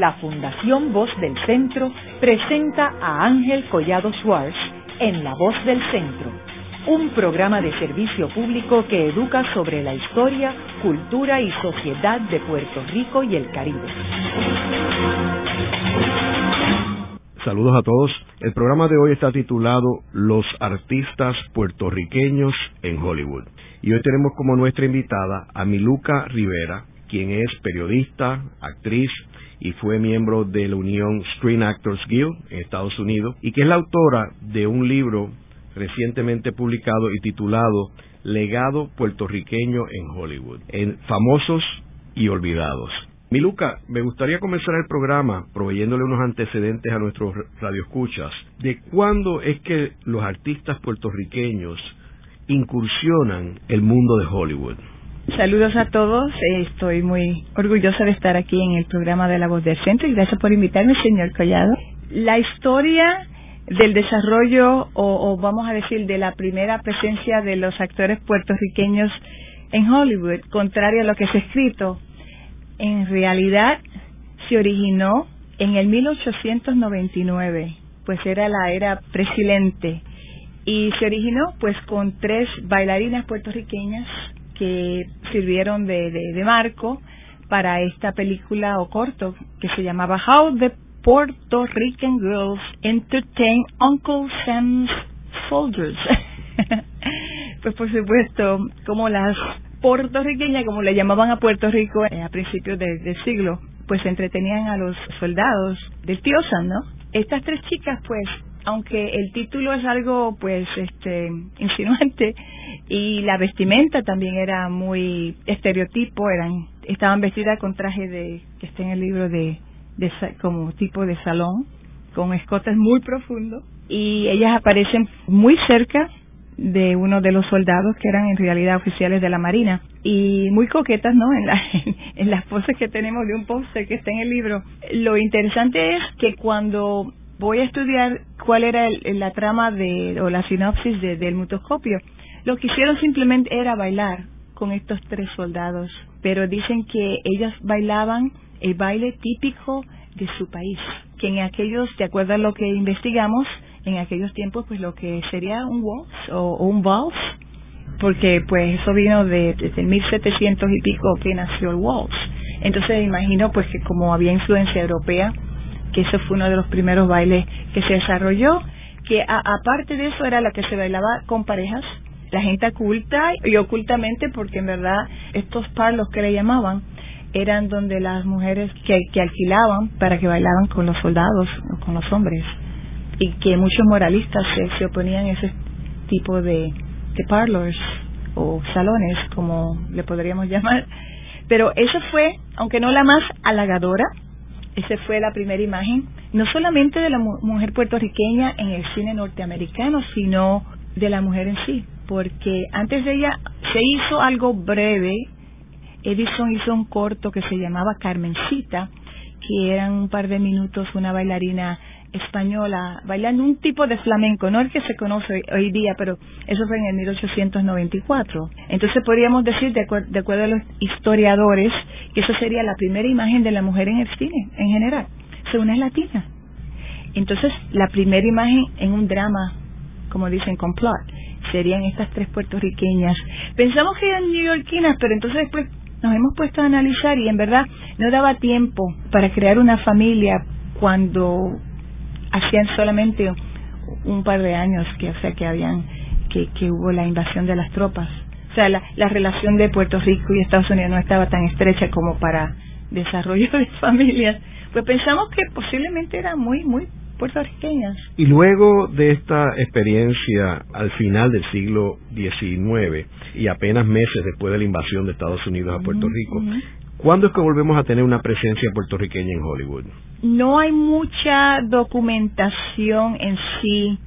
la Fundación Voz del Centro presenta a Ángel Collado Schwartz en La Voz del Centro, un programa de servicio público que educa sobre la historia, cultura y sociedad de Puerto Rico y el Caribe. Saludos a todos. El programa de hoy está titulado Los artistas puertorriqueños en Hollywood. Y hoy tenemos como nuestra invitada a Miluca Rivera, quien es periodista, actriz y fue miembro de la Unión Screen Actors Guild en Estados Unidos y que es la autora de un libro recientemente publicado y titulado Legado puertorriqueño en Hollywood, en famosos y olvidados. Miluca, me gustaría comenzar el programa proveyéndole unos antecedentes a nuestros radioescuchas de cuándo es que los artistas puertorriqueños incursionan el mundo de Hollywood. Saludos a todos. Estoy muy orgullosa de estar aquí en el programa de La Voz del Centro y gracias por invitarme, señor Collado. La historia del desarrollo o, vamos a decir de la primera presencia de los actores puertorriqueños en Hollywood, contrario a lo que se ha escrito, en realidad se originó en el 1899, pues era la era presidente y se originó pues con tres bailarinas puertorriqueñas que sirvieron de, de, marco para esta película o corto que se llamaba How the Puerto Rican Girls Entertain Uncle Sam's Soldiers. pues por supuesto, como las puertorriqueñas, como le llamaban a Puerto Rico a principios del siglo, pues entretenían a los soldados del tío Sam, ¿no? Estas tres chicas, pues, aunque el título es algo, pues, este, insinuante, y la vestimenta también era muy estereotipo, eran estaban vestidas con traje de que está en el libro de, de como tipo de salón, con escotes muy profundos y ellas aparecen muy cerca de uno de los soldados que eran en realidad oficiales de la Marina y muy coquetas, ¿no? En, la, en las poses que tenemos de un póster que está en el libro. Lo interesante es que cuando voy a estudiar cuál era la trama de o la sinopsis del mutoscopio, lo que hicieron simplemente era bailar con estos tres soldados, pero dicen que ellas bailaban el baile típico de su país, que en aquellos, de acuerdo a lo que investigamos, en aquellos tiempos pues lo que sería un waltz o, un vals, porque pues eso vino de, desde 1700 y pico que nació el waltz. Entonces imagino pues que como había influencia europea, que ese fue uno de los primeros bailes que se desarrolló, que aparte de eso era la que se bailaba con parejas, la gente oculta y ocultamente porque en verdad estos parlos que le llamaban eran donde las mujeres que, alquilaban para que bailaban con los soldados o con los hombres y que muchos moralistas se, se oponían a ese tipo de, de parlors o salones como le podríamos llamar. Pero eso fue aunque no la más halagadora esa fue la primera imagen no solamente de la mujer puertorriqueña en el cine norteamericano sino de la mujer en sí porque antes de ella se hizo algo breve. Edison hizo un corto que se llamaba Carmencita, que eran un par de minutos una bailarina española bailando un tipo de flamenco, no el que se conoce hoy día, pero eso fue en el 1894. Entonces podríamos decir, de, acuerdo a los historiadores, que esa sería la primera imagen de la mujer en el cine, en general, según es latina. Entonces, la primera imagen en un drama, como dicen, con plot serían estas tres puertorriqueñas. Pensamos que eran neoyorquinas, pero entonces después nos hemos puesto a analizar y en verdad no daba tiempo para crear una familia cuando hacían solamente un par de años que o sea que habían que, que hubo la invasión de las tropas o sea la, la relación de Puerto Rico y Estados Unidos no estaba tan estrecha como para desarrollo de familias pues pensamos que posiblemente era muy muy puertorriqueñas. Y luego de esta experiencia al final del siglo XIX y apenas meses después de la invasión de Estados Unidos a Puerto Rico, ¿cuándo es que volvemos a tener una presencia puertorriqueña en Hollywood? No hay mucha documentación en sí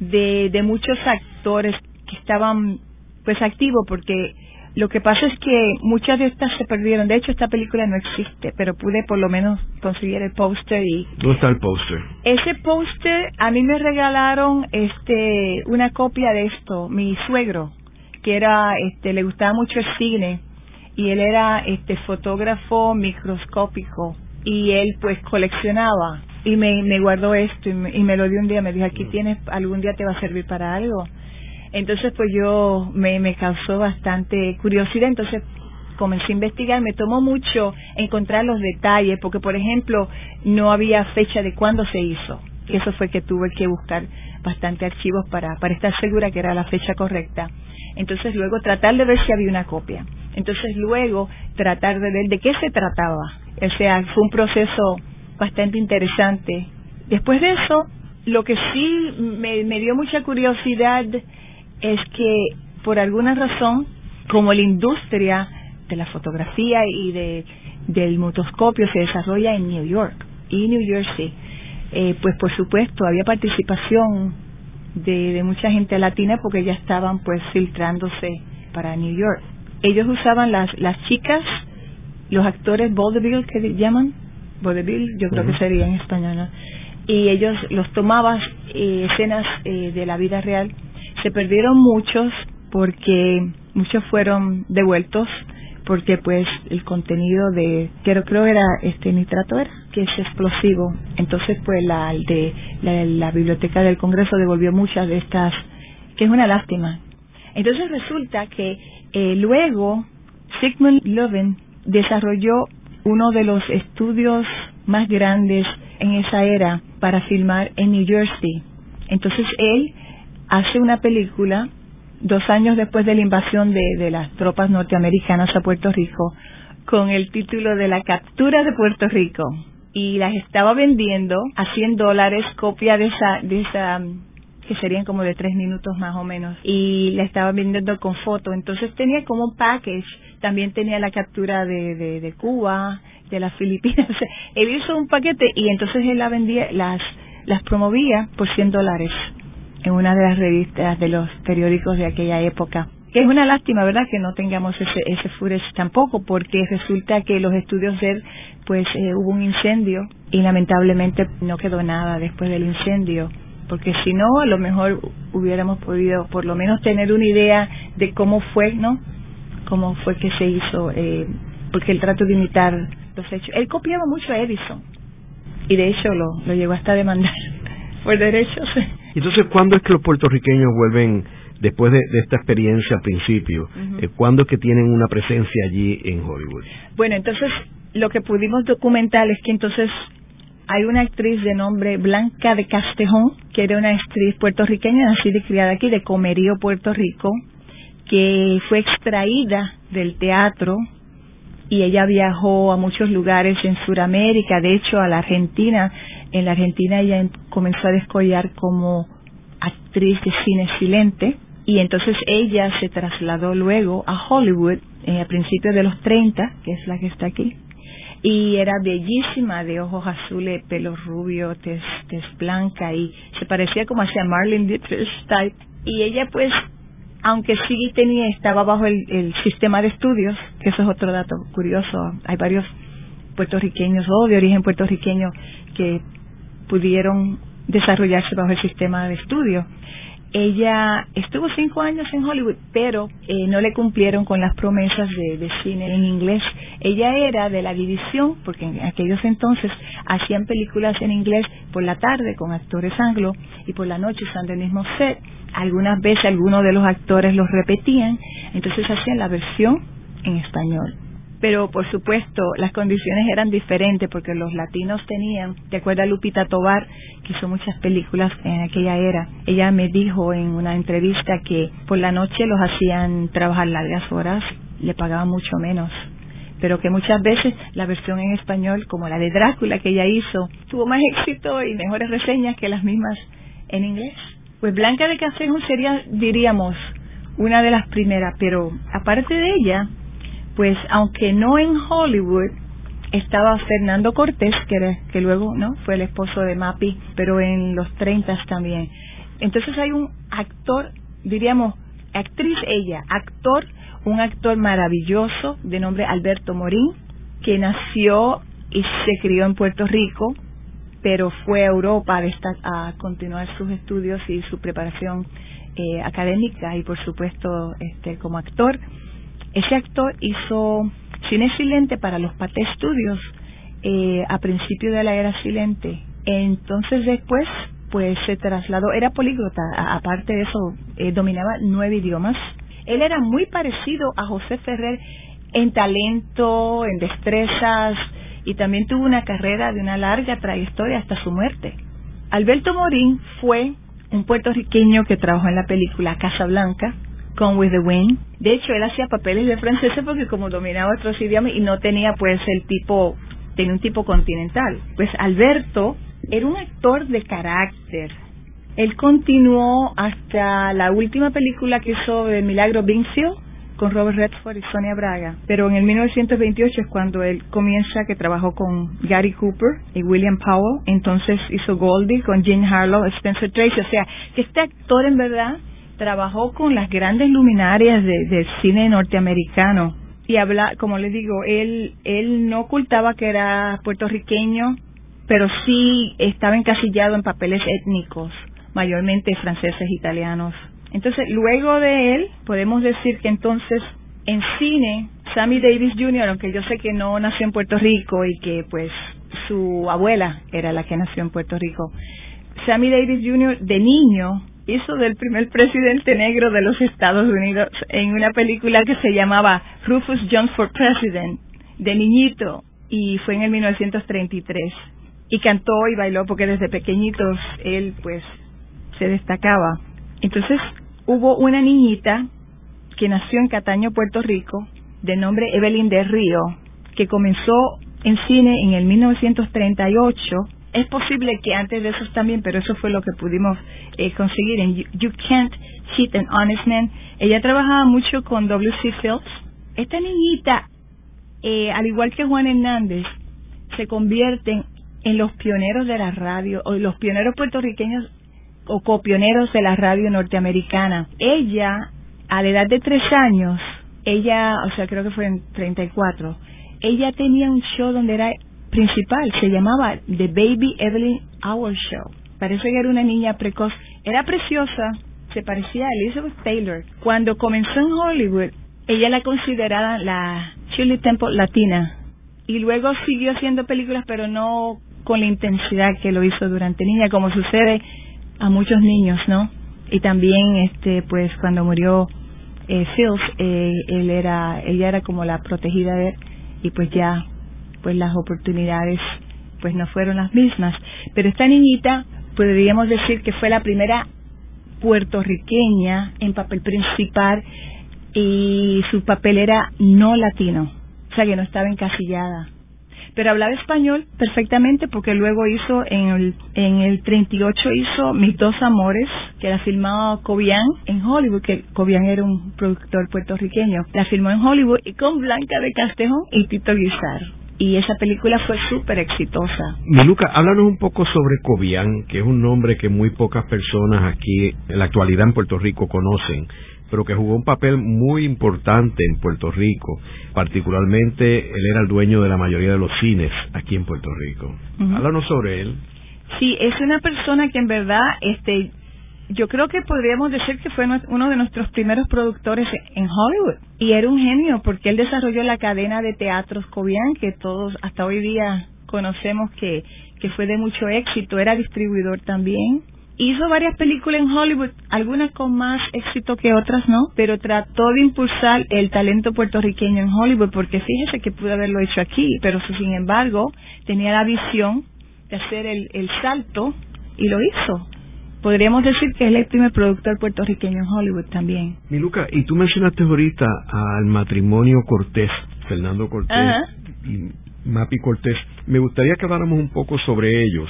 de, de muchos actores que estaban pues activos porque lo que pasa es que muchas de estas se perdieron. De hecho, esta película no existe, pero pude por lo menos conseguir el póster y... ¿Dónde está el póster? Ese póster, a mí me regalaron este una copia de esto, mi suegro, que era, este, le gustaba mucho el cine y él era este fotógrafo microscópico y él pues coleccionaba y me, me guardó esto y me, lo dio un día, me dijo, aquí tienes, algún día te va a servir para algo. Entonces pues yo me, causó bastante curiosidad, entonces comencé a investigar, me tomó mucho encontrar los detalles, porque por ejemplo no había fecha de cuándo se hizo. Eso fue que tuve que buscar bastante archivos para, para estar segura que era la fecha correcta. Entonces luego tratar de ver si había una copia. Entonces luego tratar de ver de qué se trataba. O sea, fue un proceso bastante interesante. Después de eso, lo que sí me, me dio mucha curiosidad es que por alguna razón, como la industria de la fotografía y de, del motoscopio se desarrolla en New York y New Jersey, eh, pues por supuesto había participación de, de mucha gente latina porque ya estaban pues filtrándose para New York. Ellos usaban las, las chicas, los actores vaudeville que llaman, vaudeville yo creo que sería en español, y ellos los tomaban eh, escenas eh, de la vida real. Se perdieron muchos porque muchos fueron devueltos porque pues el contenido de creo creo era este nitrato era que es explosivo. Entonces pues la de la, biblioteca del Congreso devolvió muchas de estas que es una lástima. Entonces resulta que eh, luego Sigmund Löwen desarrolló uno de los estudios más grandes en esa era para filmar en New Jersey. Entonces él hace una película dos años después de la invasión de, las tropas norteamericanas a Puerto Rico, con el título de la captura de Puerto Rico. Y las estaba vendiendo a 100 dólares, copia de esa, de esa que serían como de tres minutos más o menos, y la estaba vendiendo con foto. Entonces tenía como un package, también tenía la captura de, de, de Cuba, de las Filipinas. él hizo un paquete y entonces él la vendía, las, las promovía por 100 dólares en una de las revistas de los periódicos de aquella época. Es una lástima, ¿verdad?, que no tengamos ese, ese fures tampoco, porque resulta que los estudios de él, pues eh, hubo un incendio y lamentablemente no quedó nada después del incendio, porque si no, a lo mejor hubiéramos podido por lo menos tener una idea de cómo fue, ¿no?, cómo fue que se hizo, eh, porque él trató de imitar los hechos. Él copiaba mucho a Edison y de hecho lo, lo llegó hasta demandar por derechos. Entonces, ¿cuándo es que los puertorriqueños vuelven, después de, esta experiencia al principio, eh, cuándo es que tienen una presencia allí en Hollywood? Bueno, entonces, lo que pudimos documentar es que entonces hay una actriz de nombre Blanca de Castejón, que era una actriz puertorriqueña nacida y criada aquí de Comerío, Puerto Rico, que fue extraída del teatro y ella viajó a muchos lugares en Sudamérica, de hecho a la Argentina. En la Argentina ella em, comenzó a descollar como actriz de cine silente y entonces ella se trasladó luego a Hollywood eh, a principios de los 30, que es la que está aquí, y era bellísima, de ojos azules, pelo rubio, tez, blanca y se parecía como hacia Marlene Dietrich type. Y ella pues aunque sí tenía, estaba bajo el, sistema de estudios, que eso es otro dato curioso, hay varios puertorriqueños o de origen puertorriqueño que pudieron desarrollarse bajo el sistema de estudios. Ella estuvo cinco años en Hollywood, pero eh, no le cumplieron con las promesas de, de, cine en inglés. Ella era de la división, porque en aquellos entonces hacían películas en inglés por la tarde con actores anglo y por la noche usando el mismo set algunas veces algunos de los actores los repetían, entonces hacían la versión en español. Pero por supuesto las condiciones eran diferentes porque los latinos tenían, de acuerdo a Lupita Tobar, que hizo muchas películas en aquella era, ella me dijo en una entrevista que por la noche los hacían trabajar largas horas, le pagaban mucho menos pero que muchas veces la versión en español, como la de Drácula que ella hizo, tuvo más éxito y mejores reseñas que las mismas en inglés. Pues Blanca de Castejón sería, diríamos, una de las primeras, pero aparte de ella, pues aunque no en Hollywood, estaba Fernando Cortés, que, que luego no fue el esposo de Mapi, pero en los 30 también. Entonces hay un actor, diríamos, actriz ella, actor, un actor maravilloso de nombre Alberto Morín, que nació y se crió en Puerto Rico, pero fue a Europa a, continuar sus estudios y su preparación eh, académica y por supuesto este como actor. Ese actor hizo cine silente para los Paté Studios eh, a principio de la era silente. Entonces después pues se trasladó, era políglota, aparte de eso, eh, dominaba nueve idiomas. Él era muy parecido a José Ferrer en talento, en destrezas, y también tuvo una carrera de una larga trayectoria hasta su muerte. Alberto Morín fue un puertorriqueño que trabajó en la película Casa Blanca con With the Wind. De hecho, él hacía papeles de francés porque como dominaba otros idiomas y no tenía pues el tipo, tenía un tipo continental. Pues Alberto era un actor de carácter. Él continuó hasta la última película que hizo de Milagro Vincil con Robert Redford y Sonia Braga. Pero en el 1928 es cuando él comienza que trabajó con Gary Cooper y William Powell. Entonces hizo Goldie con Jean Harlow, Spencer Tracy. O sea, que este actor en verdad trabajó con las grandes luminarias del cine norteamericano. Y habla, como les digo, él, él no ocultaba que era puertorriqueño, pero sí estaba encasillado en papeles étnicos, mayormente franceses, italianos. Entonces, luego de él, podemos decir que entonces en cine, Sammy Davis Jr., aunque yo sé que no nació en Puerto Rico y que pues su abuela era la que nació en Puerto Rico, Sammy Davis Jr. de niño hizo del primer presidente negro de los Estados Unidos en una película que se llamaba Rufus Jones for President, de niñito, y fue en el 1933. Y cantó y bailó porque desde pequeñitos él pues se destacaba. Entonces hubo una niñita que nació en Cataño, Puerto Rico, de nombre Evelyn de Río, que comenzó en cine en el 1938. Es posible que antes de eso también, pero eso fue lo que pudimos eh, conseguir en you, Can't Cheat an Honest Man. Ella trabajaba mucho con W.C. Fields. Esta niñita, eh, al igual que Juan Hernández, se convierten en los pioneros de la radio, o los pioneros puertorriqueños o copioneros de la radio norteamericana. Ella, a la edad de tres años, ella, o sea, creo que fue en 34, ella tenía un show donde era principal, se llamaba The Baby Evelyn Hour Show. Parece que era una niña precoz, era preciosa, se parecía a Elizabeth Taylor. Cuando comenzó en Hollywood, ella la consideraba la Shirley Temple latina y luego siguió haciendo películas, pero no con la intensidad que lo hizo durante niña, como sucede a muchos niños, ¿no? Y también, este, pues, cuando murió eh, Fields, eh, él era, ella era como la protegida de él, y pues ya, pues las oportunidades, pues no fueron las mismas. Pero esta niñita, podríamos decir que fue la primera puertorriqueña en papel principal y su papel era no latino, o sea que no estaba encasillada pero hablaba español perfectamente porque luego hizo en el, en el 38 hizo Mis dos amores, que la filmó Cobian en Hollywood, que Cobian era un productor puertorriqueño. La filmó en Hollywood y con Blanca de Castejón y Tito Guizar y esa película fue súper exitosa. Miluca, háblanos un poco sobre Cobian, que es un nombre que muy pocas personas aquí en la actualidad en Puerto Rico conocen pero que jugó un papel muy importante en Puerto Rico. Particularmente, él era el dueño de la mayoría de los cines aquí en Puerto Rico. Háblanos sobre él. Sí, es una persona que en verdad, este, yo creo que podríamos decir que fue uno de nuestros primeros productores en Hollywood. Y era un genio porque él desarrolló la cadena de teatros Cobian, que todos hasta hoy día conocemos que, que fue de mucho éxito. Era distribuidor también hizo varias películas en Hollywood, algunas con más éxito que otras, ¿no? Pero trató de impulsar el talento puertorriqueño en Hollywood, porque fíjese que pudo haberlo hecho aquí, pero sin embargo tenía la visión de hacer el, el salto y lo hizo. Podríamos decir que es el primer productor puertorriqueño en Hollywood también. Mi Luca, y tú mencionaste ahorita al matrimonio Cortés, Fernando Cortés y Mapi Cortés. Me gustaría que habláramos un poco sobre ellos,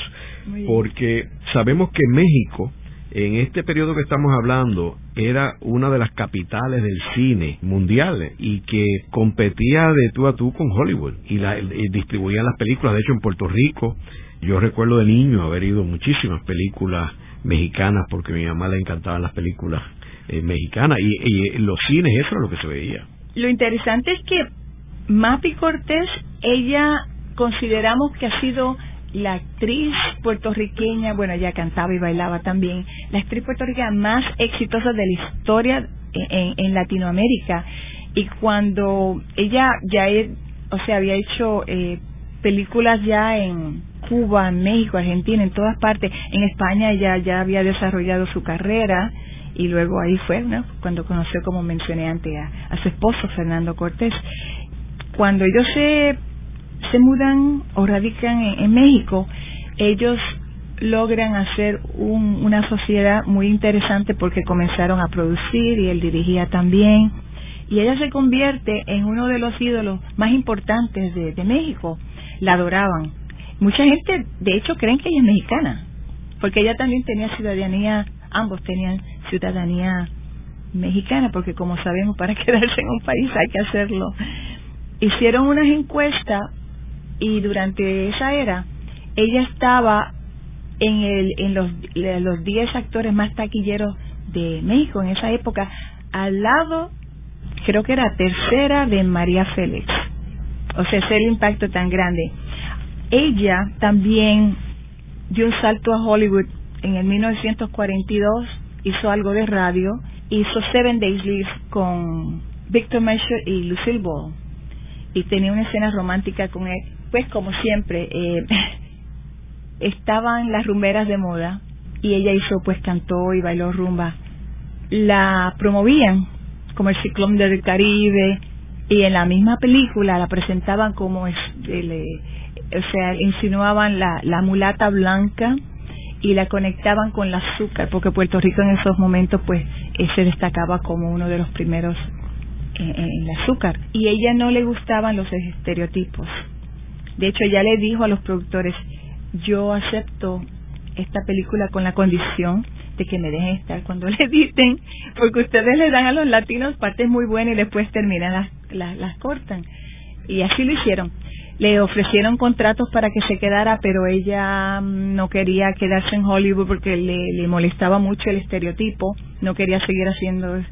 porque sabemos que México, en este periodo que estamos hablando, era una de las capitales del cine mundial y que competía de tú a tú con Hollywood y, la, distribuía las películas. De hecho, en Puerto Rico, yo recuerdo de niño haber ido muchísimas películas mexicanas porque a mi mamá le encantaban las películas eh, mexicanas y, y los cines, eso era lo que se veía. Lo interesante es que Mapi Cortés, ella consideramos que ha sido la actriz puertorriqueña, bueno, ella cantaba y bailaba también, la actriz puertorriqueña más exitosa de la historia en, Latinoamérica. Y cuando ella ya, o sea, había hecho eh, películas ya en Cuba, México, Argentina, en todas partes. En España ya, ya había desarrollado su carrera y luego ahí fue ¿no? cuando conoció, como mencioné antes, a, su esposo Fernando Cortés. Cuando ellos se, se mudan o radican en, México, ellos logran hacer una sociedad muy interesante porque comenzaron a producir y él dirigía también. Y ella se convierte en uno de los ídolos más importantes de México. La adoraban. Mucha gente, de hecho, creen que ella es mexicana, porque ella también tenía ciudadanía, ambos tenían ciudadanía mexicana, porque como sabemos, para quedarse en un país hay que hacerlo. Hicieron unas encuestas y durante esa era ella estaba en, el, en los, los 10 actores más taquilleros de México en esa época, al lado, creo que era tercera de María Félix. O sea, ese el impacto tan grande. Ella también dio un salto a Hollywood en el 1942 hizo algo de radio, hizo Seven Days Live con Victor Mesher y Lucille Ball y tenía una escena romántica con él. Pues como siempre, eh, estaban las rumberas de moda y ella hizo, pues cantó y bailó rumba. La promovían como el ciclón del Caribe y en la misma película la presentaban como, o sea, insinuaban la, la mulata blanca y la conectaban con el azúcar, porque Puerto Rico en esos momentos pues eh, se destacaba como uno de los primeros en, el azúcar. Y ella no le gustaban los estereotipos. De hecho, ella le dijo a los productores, yo acepto esta película con la condición de que me dejen estar cuando le editen, porque ustedes le dan a los latinos partes muy buenas y después terminan las, las cortan. Y así lo hicieron le ofrecieron contratos para que se quedara, pero ella mm, no quería quedarse en Hollywood porque le, molestaba mucho el estereotipo, no quería seguir haciendo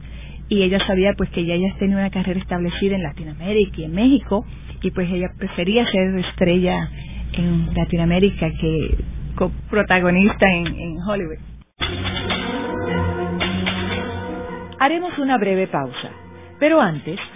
y ella sabía pues que ella ya tenía una carrera establecida en Latinoamérica y en México y pues ella prefería ser estrella en Latinoamérica que protagonista en, en Hollywood. Haremos una breve pausa, pero antes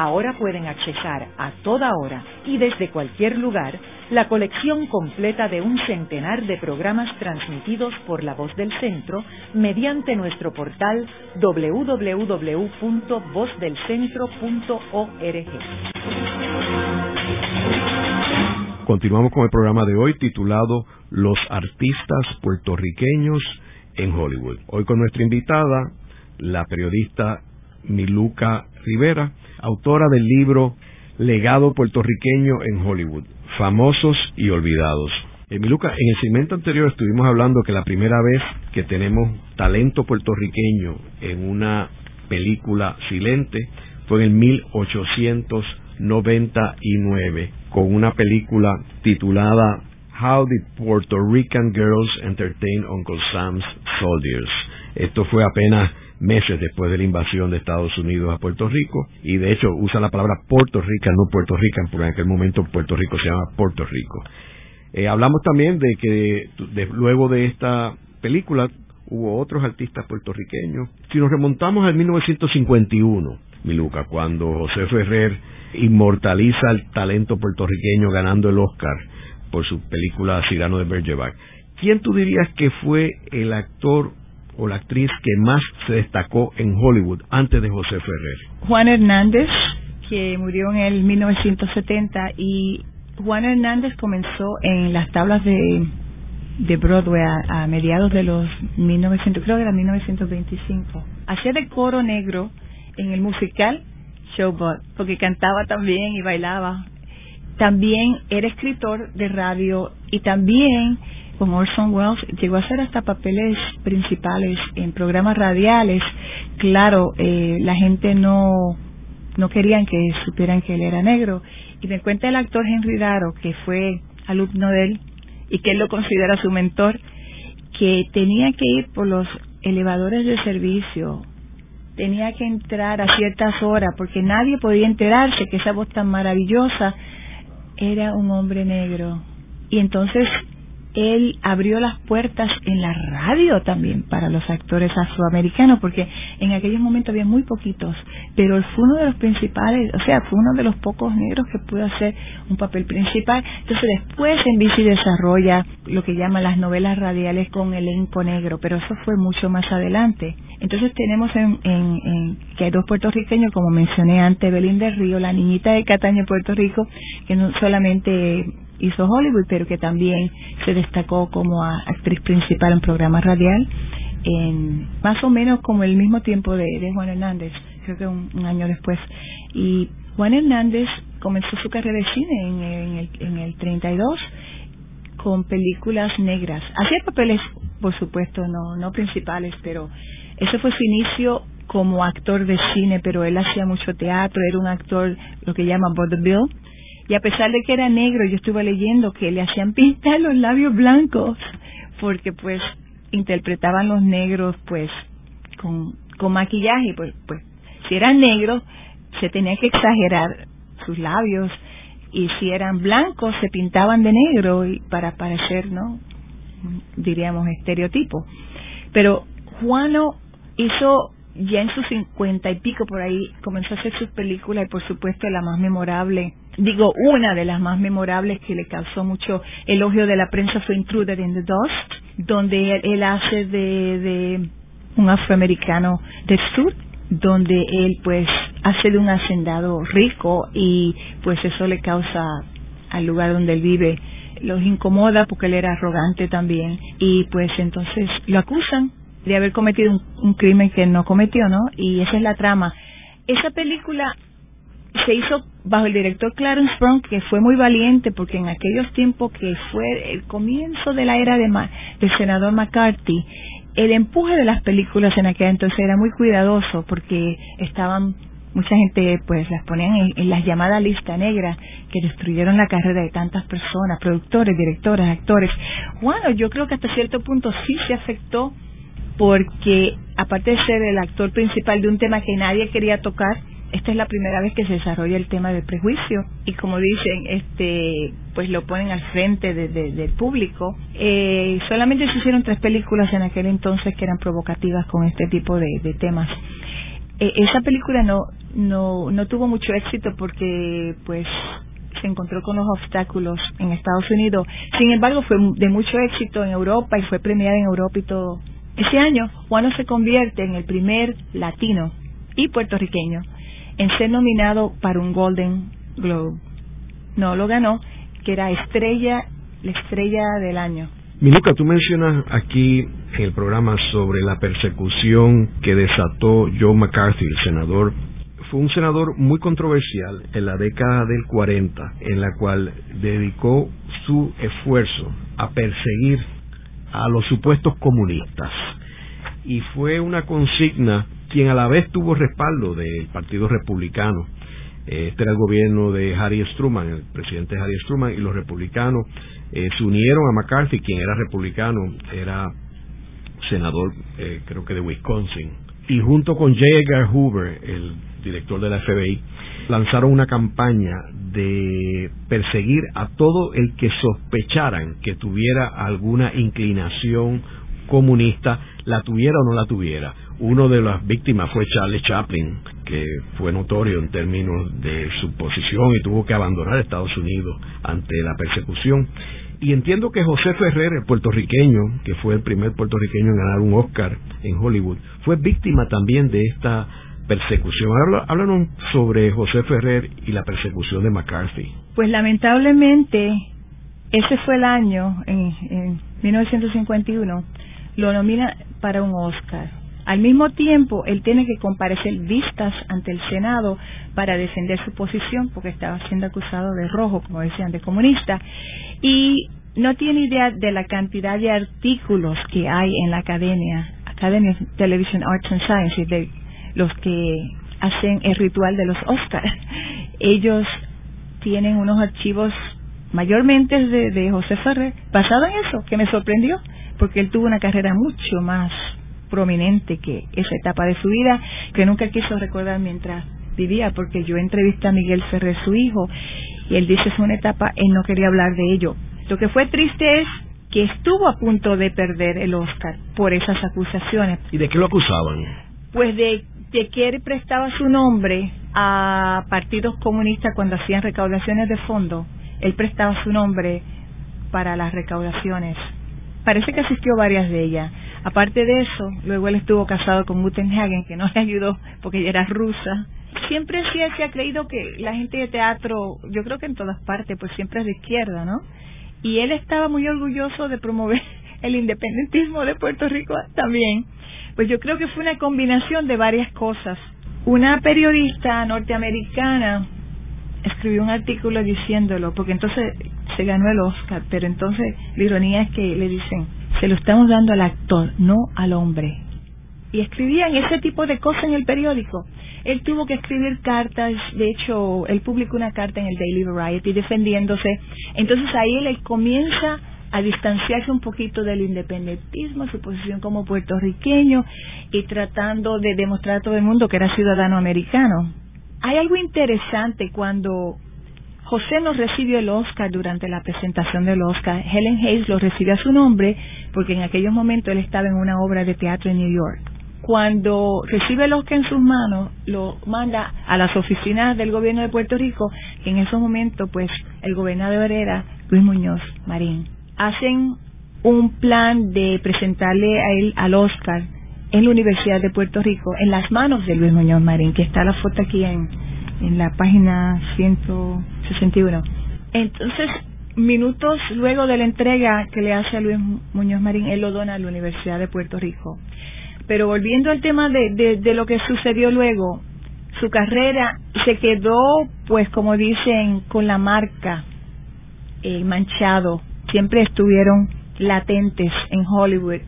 Ahora pueden accesar a toda hora y desde cualquier lugar la colección completa de un centenar de programas transmitidos por la voz del centro mediante nuestro portal www.vozdelcentro.org. Continuamos con el programa de hoy titulado Los artistas puertorriqueños en Hollywood. Hoy con nuestra invitada, la periodista Miluca Rivera, autora del libro Legado puertorriqueño en Hollywood famosos y olvidados. Emiluca, en el segmento anterior estuvimos hablando que la primera vez que tenemos talento puertorriqueño en una película silente fue en el 1899 con una película titulada How the Puerto Rican Girls Entertain Uncle Sam's Soldiers. Esto fue apenas meses después de la invasión de Estados Unidos a Puerto Rico y de hecho usa la palabra Puerto Rican, no Puerto Rican, porque en aquel momento Puerto Rico se llama Puerto Rico. Eh, hablamos también de que luego de esta película hubo otros artistas puertorriqueños. Si nos remontamos al 1951, Miluca, cuando José Ferrer inmortaliza el talento puertorriqueño ganando el Oscar por su película Cyrano de Bergerac, ¿quién tú dirías que fue el actor o la actriz que más se destacó en Hollywood antes de José Ferrer? Juan Hernández, que murió en el 1970 y Juan Hernández comenzó en las tablas de, de Broadway a, mediados de los 1900, creo que era 1925. Hacía de coro negro en el musical Showboat, porque cantaba también y bailaba. También era escritor de radio y también con Orson Welles llegó a hacer hasta papeles principales en programas radiales. Claro, eh, la gente no no querían que supieran que él era negro. Y me cuenta el actor Henry Daro, que fue alumno de él y que él lo considera su mentor, que tenía que ir por los elevadores de servicio, tenía que entrar a ciertas horas porque nadie podía enterarse que esa voz tan maravillosa era un hombre negro. Y entonces él abrió las puertas en la radio también para los actores afroamericanos, porque en aquellos momentos había muy poquitos, pero él fue uno de los principales, o sea, fue uno de los pocos negros que pudo hacer un papel principal. Entonces después en bici desarrolla lo que llaman las novelas radiales con elenco negro, pero eso fue mucho más adelante. Entonces tenemos en, en, que hay dos puertorriqueños, como mencioné antes, Belinda Río, la niñita de Cataño, Puerto Rico, que no solamente hizo Hollywood, pero que también se destacó como actriz principal en programa radial, en más o menos como el mismo tiempo de, Juan Hernández, creo que un, año después. Y Juan Hernández comenzó su carrera de cine en, el, en el 32 con películas negras. Hacía papeles, por supuesto, no, no principales, pero ese fue su inicio como actor de cine, pero él hacía mucho teatro, era un actor, lo que llama vaudeville, y a pesar de que era negro, yo estuve leyendo que le hacían pintar los labios blancos, porque pues interpretaban los negros pues con, con maquillaje, pues, pues si eran negros se tenía que exagerar sus labios y si eran blancos se pintaban de negro y para parecer, ¿no? diríamos estereotipo. Pero Juano hizo ya en sus cincuenta y pico por ahí comenzó a hacer sus películas y por supuesto la más memorable, digo una de las más memorables que le causó mucho elogio de la prensa fue Intruder in the Dust, donde él, hace de, de un afroamericano del sur donde él pues hace de un hacendado rico y pues eso le causa al lugar donde él vive los incomoda porque él era arrogante también y pues entonces lo acusan de haber cometido un, crimen que no cometió, ¿no? Y esa es la trama. Esa película se hizo bajo el director Clarence Brown, que fue muy valiente porque en aquellos tiempos que fue el comienzo de la era de del senador McCarthy, el empuje de las películas en aquel entonces era muy cuidadoso porque estaban mucha gente pues las ponían en, en las llamadas lista negra que destruyeron la carrera de tantas personas, productores, directores, actores. Bueno, yo creo que hasta cierto punto sí se afectó porque aparte de ser el actor principal de un tema que nadie quería tocar, esta es la primera vez que se desarrolla el tema del prejuicio y como dicen, este, pues lo ponen al frente del público. Eh, solamente se hicieron tres películas en aquel entonces que eran provocativas con este tipo de, temas. Eh, esa película no, no, no tuvo mucho éxito porque, pues, se encontró con los obstáculos en Estados Unidos. Sin embargo, fue de mucho éxito en Europa y fue premiada en Europa y todo ese año, Juano se convierte en el primer latino y puertorriqueño en ser nominado para un Golden Globe. No lo ganó, que era estrella, la estrella del año. Miluca, tú mencionas aquí en el programa sobre la persecución que desató Joe McCarthy, el senador. Fue un senador muy controversial en la década del 40, en la cual dedicó su esfuerzo a perseguir a los supuestos comunistas. Y fue una consigna quien a la vez tuvo respaldo del Partido Republicano. Este era el gobierno de Harry Truman, el presidente Harry Truman, y los republicanos eh, se unieron a McCarthy, quien era republicano, era senador eh, creo que de Wisconsin, y junto con J. Edgar Hoover, el director de la FBI, lanzaron una campaña de perseguir a todo el que sospecharan que tuviera alguna inclinación comunista, la tuviera o no la tuviera. Uno de las víctimas fue Charles Chaplin, que fue notorio en términos de su posición y tuvo que abandonar Estados Unidos ante la persecución. Y entiendo que José Ferrer, el puertorriqueño, que fue el primer puertorriqueño en ganar un Oscar en Hollywood, fue víctima también de esta persecución. Háblanos sobre José Ferrer y la persecución de McCarthy. Pues lamentablemente, ese fue el año, en, en 1951, lo nomina para un Oscar. Al mismo tiempo, él tiene que comparecer vistas ante el Senado para defender su posición, porque estaba siendo acusado de rojo, como decían, de comunista. Y no tiene idea de la cantidad de artículos que hay en la academia, Academy of Television Arts and Sciences, de los que hacen el ritual de los Oscars. Ellos tienen unos archivos mayormente de, de José Ferrer basado en eso, que me sorprendió. porque él tuvo una carrera mucho más prominente que esa etapa de su vida que nunca quiso recordar mientras vivía, porque yo entrevisté a Miguel Ferrer, su hijo, y él dice es una etapa, él no quería hablar de ello. Lo que fue triste es que estuvo a punto de perder el Oscar por esas acusaciones. ¿Y de qué lo acusaban? Pues de, de que él prestaba su nombre a partidos comunistas cuando hacían recaudaciones de fondo. Él prestaba su nombre para las recaudaciones. Parece que asistió varias de ellas. Aparte de eso, luego él estuvo casado con Hagen, que no le ayudó porque ella era rusa. Siempre sí se ha creído que la gente de teatro, yo creo que en todas partes, pues siempre es de izquierda, ¿no? Y él estaba muy orgulloso de promover el independentismo de Puerto Rico también. Pues yo creo que fue una combinación de varias cosas. Una periodista norteamericana escribió un artículo diciéndolo, porque entonces se ganó el Oscar, pero entonces la ironía es que le dicen, se lo estamos dando al actor, no al hombre. Y escribían ese tipo de cosas en el periódico. Él tuvo que escribir cartas, de hecho, él publicó una carta en el Daily Variety defendiéndose. Entonces ahí él comienza a distanciarse un poquito del independentismo, su posición como puertorriqueño y tratando de demostrar a todo el mundo que era ciudadano americano. Hay algo interesante cuando José nos recibió el Oscar durante la presentación del Oscar. Helen Hayes lo recibió a su nombre porque en aquellos momentos él estaba en una obra de teatro en New York. Cuando recibe el Oscar en sus manos, lo manda a las oficinas del gobierno de Puerto Rico, que en esos momentos, pues, el gobernador era Luis Muñoz Marín. Hacen un plan de presentarle a él al Oscar en la Universidad de Puerto Rico, en las manos de Luis Muñoz Marín, que está la foto aquí en, en la página 161. Entonces, minutos luego de la entrega que le hace a Luis Muñoz Marín, él lo dona a la Universidad de Puerto Rico. Pero volviendo al tema de, de, lo que sucedió luego, su carrera se quedó, pues como dicen, con la marca eh, manchado. Siempre estuvieron latentes en Hollywood.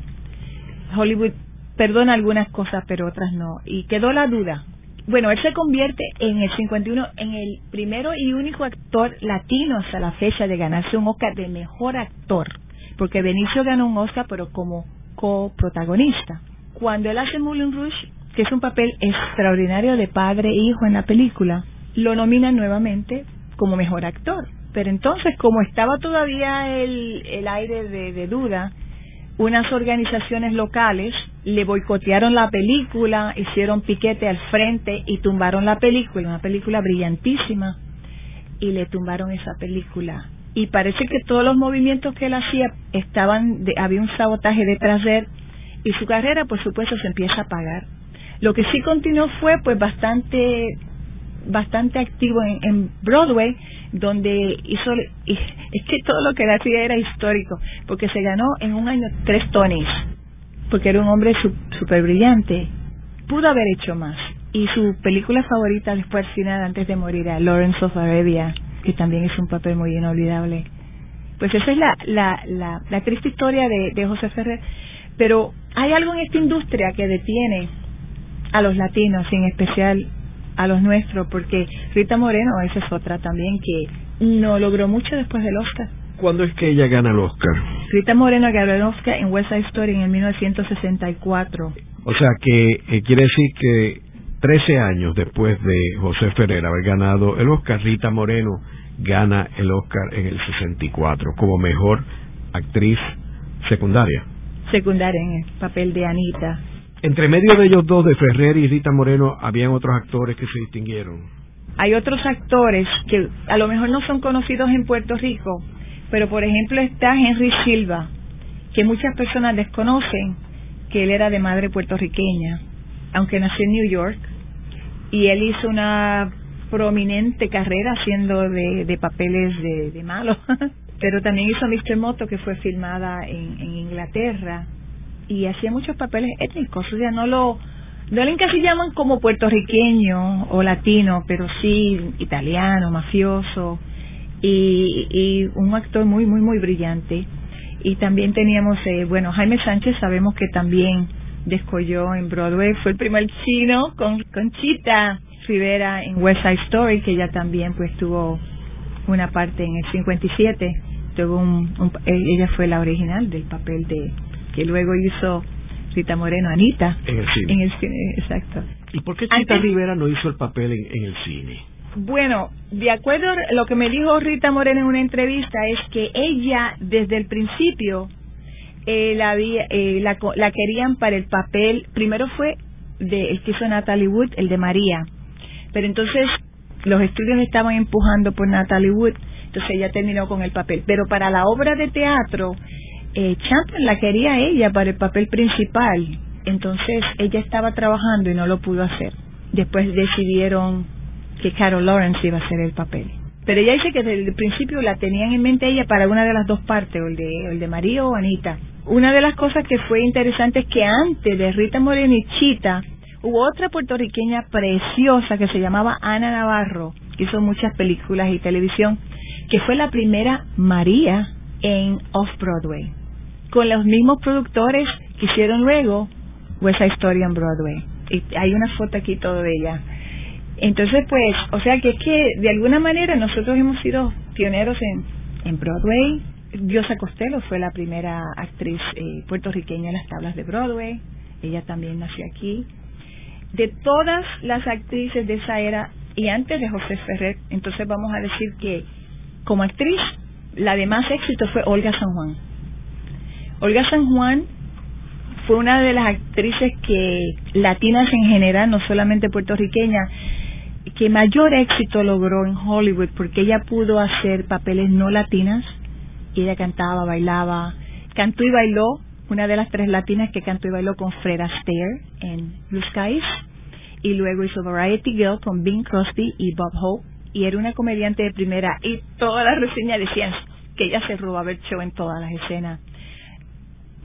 Hollywood perdona algunas cosas, pero otras no. Y quedó la duda, bueno, él se convierte en el 51 en el primero y único actor latino hasta la fecha de ganarse un Oscar de mejor actor, porque Benicio ganó un Oscar pero como coprotagonista. Cuando él hace Moulin Rouge, que es un papel extraordinario de padre e hijo en la película, lo nominan nuevamente como mejor actor. Pero entonces, como estaba todavía el, el aire de duda, unas organizaciones locales le boicotearon la película, hicieron piquete al frente y tumbaron la película, una película brillantísima, y le tumbaron esa película. Y parece que todos los movimientos que él hacía estaban, de, había un sabotaje detrás de él, y su carrera, por supuesto, se empieza a apagar. Lo que sí continuó fue, pues, bastante bastante activo en, Broadway, donde hizo, es que todo lo que él hacía era histórico, porque se ganó en un año tres Tonys, porque era un hombre súper brillante. Pudo haber hecho más. Y su película favorita después al final, antes de morir, era Lawrence of Arabia, que también es un papel muy inolvidable. Pues esa es la, la, la, triste historia de, de José Ferrer. Pero hay algo en esta industria que detiene a los latinos, en especial a los nuestros, porque Rita Moreno, esa es otra también que no logró mucho después del Oscar. ¿Cuándo es que ella gana el Oscar? Rita Moreno ganó el Oscar en West Side Story en el 1964. O sea que eh, quiere decir que 13 años después de José Ferrer haber ganado el Oscar, Rita Moreno gana el Oscar en el 64 como mejor actriz secundaria. Secundaria en el papel de Anita. Entre medio de ellos dos, de Ferrer y Rita Moreno, habían otros actores que se distinguieron. Hay otros actores que a lo mejor no son conocidos en Puerto Rico, pero por ejemplo está Henry Silva, que muchas personas desconocen que él era de madre puertorriqueña, aunque nació en New York, y él hizo una prominente carrera haciendo de, papeles de, malo, pero también hizo Mr. Moto, que fue filmada en Inglaterra, y hacía muchos papeles étnicos, o sea, no lo no le encasillaban como puertorriqueño o latino, pero sí italiano, mafioso y, y un actor muy, muy, muy brillante. Y también teníamos, eh, bueno, Jaime Sánchez, sabemos que también descolló en Broadway, fue el primer chino con Conchita Rivera en West Side Story, que ella también pues tuvo una parte en el 57, tuvo un, ella fue la original del papel de que luego hizo Rita Moreno, Anita. En el cine. En el cine, exacto. ¿Y por qué Rita Rivera no hizo el papel en, el cine? Bueno, de acuerdo a lo que me dijo Rita Moreno en una entrevista, es que ella, desde el principio, eh, la, eh, la, la, querían para el papel, primero fue de, el que hizo Natalie Wood, el de María, pero entonces los estudios estaban empujando por Natalie Wood, entonces ella terminó con el papel. Pero para la obra de teatro, eh, Champion la quería ella para el papel principal, entonces ella estaba trabajando y no lo pudo hacer. Después decidieron que Carol Lawrence iba a hacer el papel. Pero ella dice que desde el principio la tenían en mente ella para una de las dos partes, el de, el de María o Anita. Una de las cosas que fue interesante es que antes de Rita Moreno y Chita, Hubo otra puertorriqueña preciosa que se llamaba Ana Navarro, que hizo muchas películas y televisión, que fue la primera María en Off-Broadway, con los mismos productores que hicieron luego West Story en Broadway. Y hay una foto aquí todo de ella. Entonces, pues, o sea que es que de alguna manera nosotros hemos sido pioneros en, en Broadway. Diosa Costello fue la primera actriz eh, puertorriqueña en las tablas de Broadway. Ella también nació aquí de todas las actrices de esa era y antes de José Ferrer, entonces vamos a decir que como actriz la de más éxito fue Olga San Juan. Olga San Juan fue una de las actrices que latinas en general, no solamente puertorriqueña, que mayor éxito logró en Hollywood porque ella pudo hacer papeles no latinas, ella cantaba, bailaba, cantó y bailó una de las tres latinas que cantó y bailó con Fred Astaire en Blue Skies, y luego hizo Variety Girl con Bing Crosby y Bob Hope, y era una comediante de primera, y todas las reseñas decían que ella se robaba el show en todas las escenas.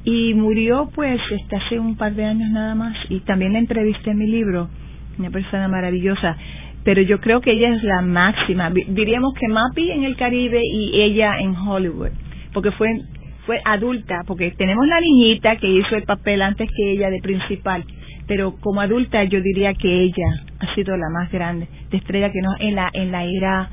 Y murió pues este, hace un par de años nada más, y también la entrevisté en mi libro, una persona maravillosa, pero yo creo que ella es la máxima, diríamos que Mappy en el Caribe y ella en Hollywood, porque fue fue adulta, porque tenemos la niñita que hizo el papel antes que ella de principal, pero como adulta yo diría que ella ha sido la más grande de estrella que no en la en la era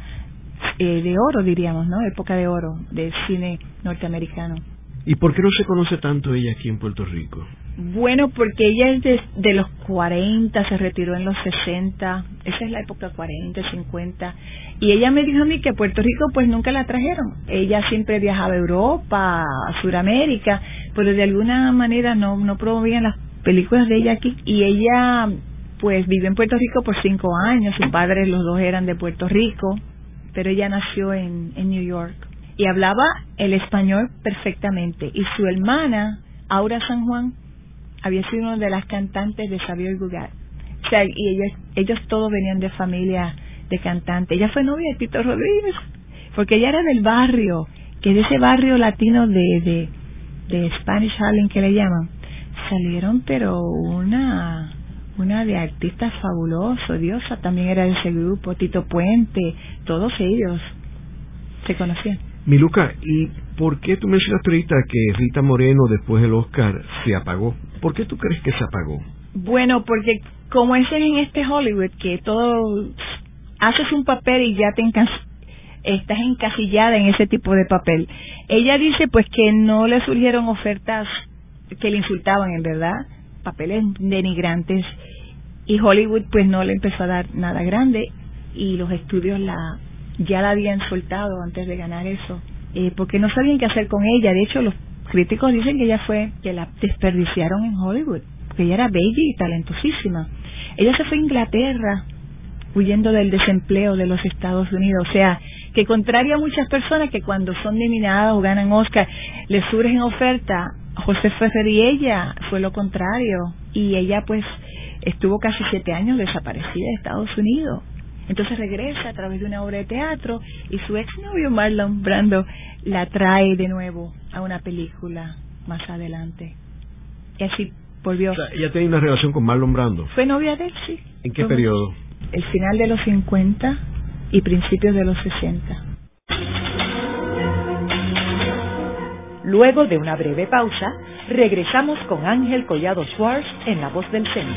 eh, de oro diríamos, ¿no? Época de oro del cine norteamericano. ¿Y por qué no se conoce tanto ella aquí en Puerto Rico? Bueno, porque ella es de, los 40, se retiró en los 60, esa es la época 40, 50, y ella me dijo a mí que a Puerto Rico pues nunca la trajeron. Ella siempre viajaba a Europa, a Sudamérica, pero de alguna manera no, no promovían las películas de ella aquí, y ella pues vivió en Puerto Rico por cinco años, sus padres los dos eran de Puerto Rico, pero ella nació en, en New York y hablaba el español perfectamente, y su hermana, Aura San Juan, había sido una de las cantantes de Xavier Gugat. O sea, y ellos, ellos todos venían de familia de cantantes. Ella fue novia de Tito Rodríguez, porque ella era del barrio, que de ese barrio latino de, de, de Spanish Harlem que le llaman, salieron pero una una de artistas fabulosos, Diosa también era de ese grupo, Tito Puente, todos ellos se conocían. Miluca, ¿y por qué tú mencionaste ahorita que Rita Moreno después del Oscar se apagó? ¿Por qué tú crees que se apagó? Bueno, porque como es en este Hollywood, que todo haces un papel y ya te estás encasillada en ese tipo de papel. Ella dice pues que no le surgieron ofertas que le insultaban en verdad, papeles denigrantes y Hollywood pues no le empezó a dar nada grande y los estudios la ya la habían soltado antes de ganar eso, eh, porque no sabían qué hacer con ella. De hecho, los críticos dicen que ella fue, que la desperdiciaron en Hollywood, que ella era bella y talentosísima. Ella se fue a Inglaterra huyendo del desempleo de los Estados Unidos. O sea, que contrario a muchas personas que cuando son nominadas o ganan Oscar, les surgen oferta, José Ferrer y ella fue lo contrario. Y ella pues estuvo casi siete años desaparecida de Estados Unidos. Entonces regresa a través de una obra de teatro y su exnovio Marlon Brando la trae de nuevo a una película más adelante. Y así volvió. O sea, ella tenía una relación con Marlon Brando. Fue novia de él, sí. ¿En qué periodo? El final de los 50 y principios de los 60. Luego de una breve pausa, regresamos con Ángel Collado Schwartz en La Voz del Centro.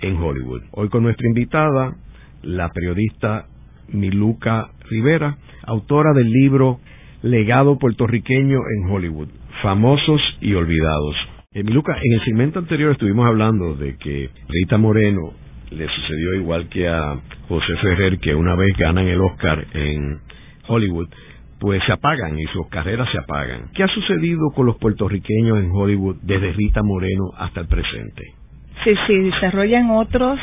en Hollywood. Hoy con nuestra invitada, la periodista Miluca Rivera, autora del libro Legado puertorriqueño en Hollywood, famosos y olvidados. Miluca, en el segmento anterior estuvimos hablando de que Rita Moreno le sucedió igual que a José Ferrer, que una vez ganan el Oscar en Hollywood, pues se apagan y sus carreras se apagan. ¿Qué ha sucedido con los puertorriqueños en Hollywood desde Rita Moreno hasta el presente? Sí, sí, desarrollan otros,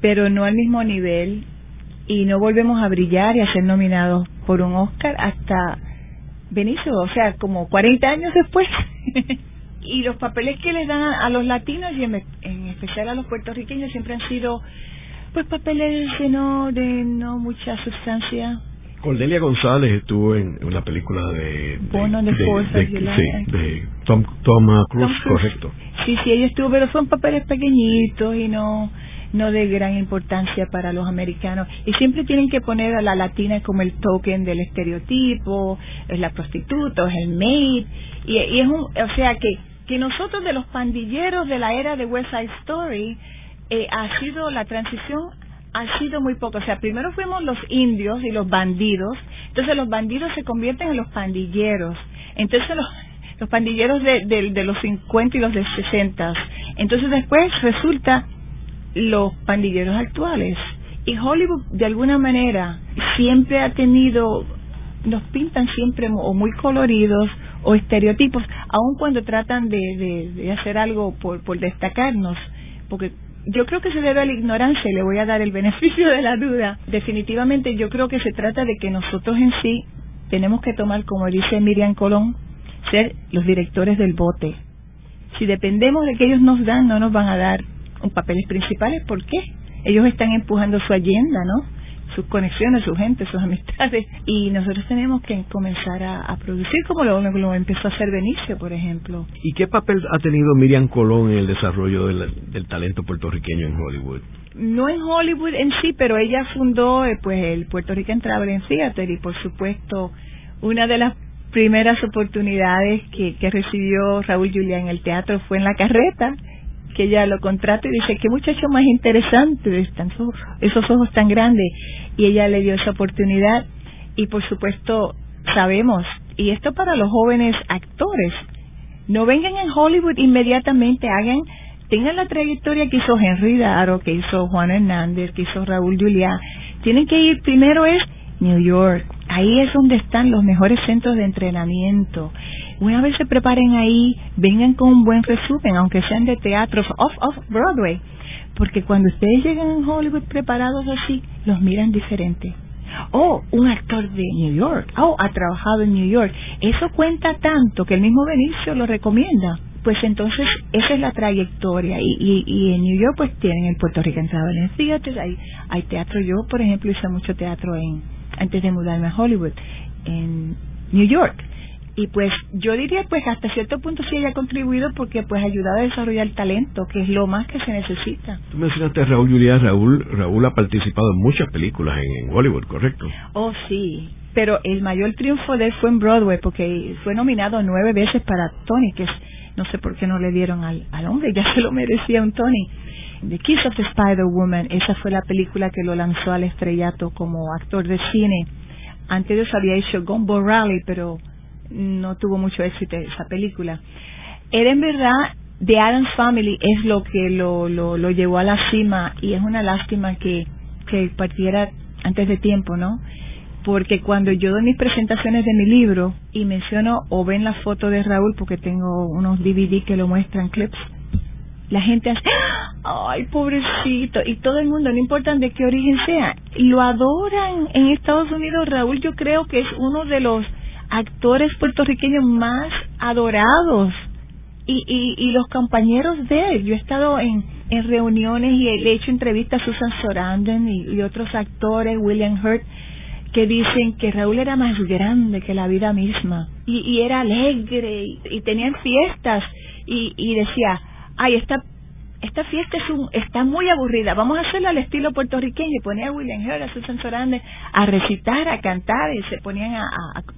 pero no al mismo nivel y no volvemos a brillar y a ser nominados por un Oscar hasta Benicio, o sea, como 40 años después. y los papeles que les dan a, los latinos y en, especial a los puertorriqueños siempre han sido pues papeles de no de no mucha sustancia. Cordelia González estuvo en una película de Bono de, de, Tom, Cruise, correcto. Sí, sí, ella estuvo, pero son papeles pequeñitos y no no de gran importancia para los americanos. Y siempre tienen que poner a la latina como el token del estereotipo, es la prostituta, es el maid. Y, es un, o sea que que nosotros de los pandilleros de la era de West Side Story eh, ha sido la transición ha sido muy poco. O sea, primero fuimos los indios y los bandidos, entonces los bandidos se convierten en los pandilleros. Entonces los, los pandilleros de, de, de los 50 y los de 60. Entonces después resulta los pandilleros actuales. Y Hollywood, de alguna manera, siempre ha tenido, nos pintan siempre o muy coloridos o estereotipos, aun cuando tratan de, de, hacer algo por, por destacarnos, porque yo creo que se debe a la ignorancia y le voy a dar el beneficio de la duda. Definitivamente yo creo que se trata de que nosotros en sí tenemos que tomar, como dice Miriam Colón, ser los directores del bote. Si dependemos de que ellos nos dan, no nos van a dar papeles principales. ¿Por qué? Ellos están empujando su agenda, ¿no? Sus conexiones, su gente, sus amistades, y nosotros tenemos que comenzar a, producir como lo, lo, empezó a hacer Benicio, por ejemplo. ¿Y qué papel ha tenido Miriam Colón en el desarrollo del, talento puertorriqueño en Hollywood? No en Hollywood en sí, pero ella fundó eh, pues el Puerto Rican Traveling Theater y por supuesto una de las primeras oportunidades que, que recibió Raúl Julia en el teatro fue en la carreta que ella lo contrata y dice, qué muchacho más interesante, esos ojos tan grandes. Y ella le dio esa oportunidad y por supuesto sabemos, y esto para los jóvenes actores, no vengan en Hollywood inmediatamente, hagan, tengan la trayectoria que hizo Henry Daro, que hizo Juan Hernández, que hizo Raúl Juliá. Tienen que ir primero es New York. Ahí es donde están los mejores centros de entrenamiento una vez se preparen ahí, vengan con un buen resumen, aunque sean de teatros off, off Broadway, porque cuando ustedes llegan a Hollywood preparados así, los miran diferente. Oh, un actor de New York. Oh, ha trabajado en New York. Eso cuenta tanto que el mismo Benicio lo recomienda. Pues entonces esa es la trayectoria. Y, y, y en New York pues tienen el Puerto Rican Traveling Theater, hay, hay teatro. Yo, por ejemplo, hice mucho teatro en antes de mudarme a Hollywood, en New York y pues yo diría pues hasta cierto punto sí haya contribuido porque pues ayudado a desarrollar el talento que es lo más que se necesita. Tú mencionaste a Raúl Juliá Raúl Raúl ha participado en muchas películas en, Hollywood correcto oh sí. Pero el mayor triunfo de él fue en Broadway porque fue nominado nueve veces para Tony que es, no sé por qué no le dieron al, al hombre ya se lo merecía un Tony. The Kiss of the Spider Woman esa fue la película que lo lanzó al estrellato como actor de cine. Antes de eso había hecho Gumball Rally pero no tuvo mucho éxito esa película. Era en verdad The Adams Family es lo que lo, lo, llevó a la cima y es una lástima que, que partiera antes de tiempo, ¿no? Porque cuando yo doy mis presentaciones de mi libro y menciono o ven la foto de Raúl, porque tengo unos DVD que lo muestran clips, la gente hace, ay, pobrecito, y todo el mundo, no importa de qué origen sea, lo adoran en Estados Unidos. Raúl yo creo que es uno de los actores puertorriqueños más adorados. Y, y, y los compañeros de él. Yo he estado en, en reuniones y he hecho entrevistas a Susan Soranden y, otros actores, William Hurt, que dicen que Raúl era más grande que la vida misma. Y, era alegre y, tenían fiestas. Y, y decía, ay, esta esta fiesta es un, está muy aburrida, vamos a hacerla al estilo puertorriqueño. Y ponía a William Hurt, a Susan Sorande a recitar, a cantar y se ponían a,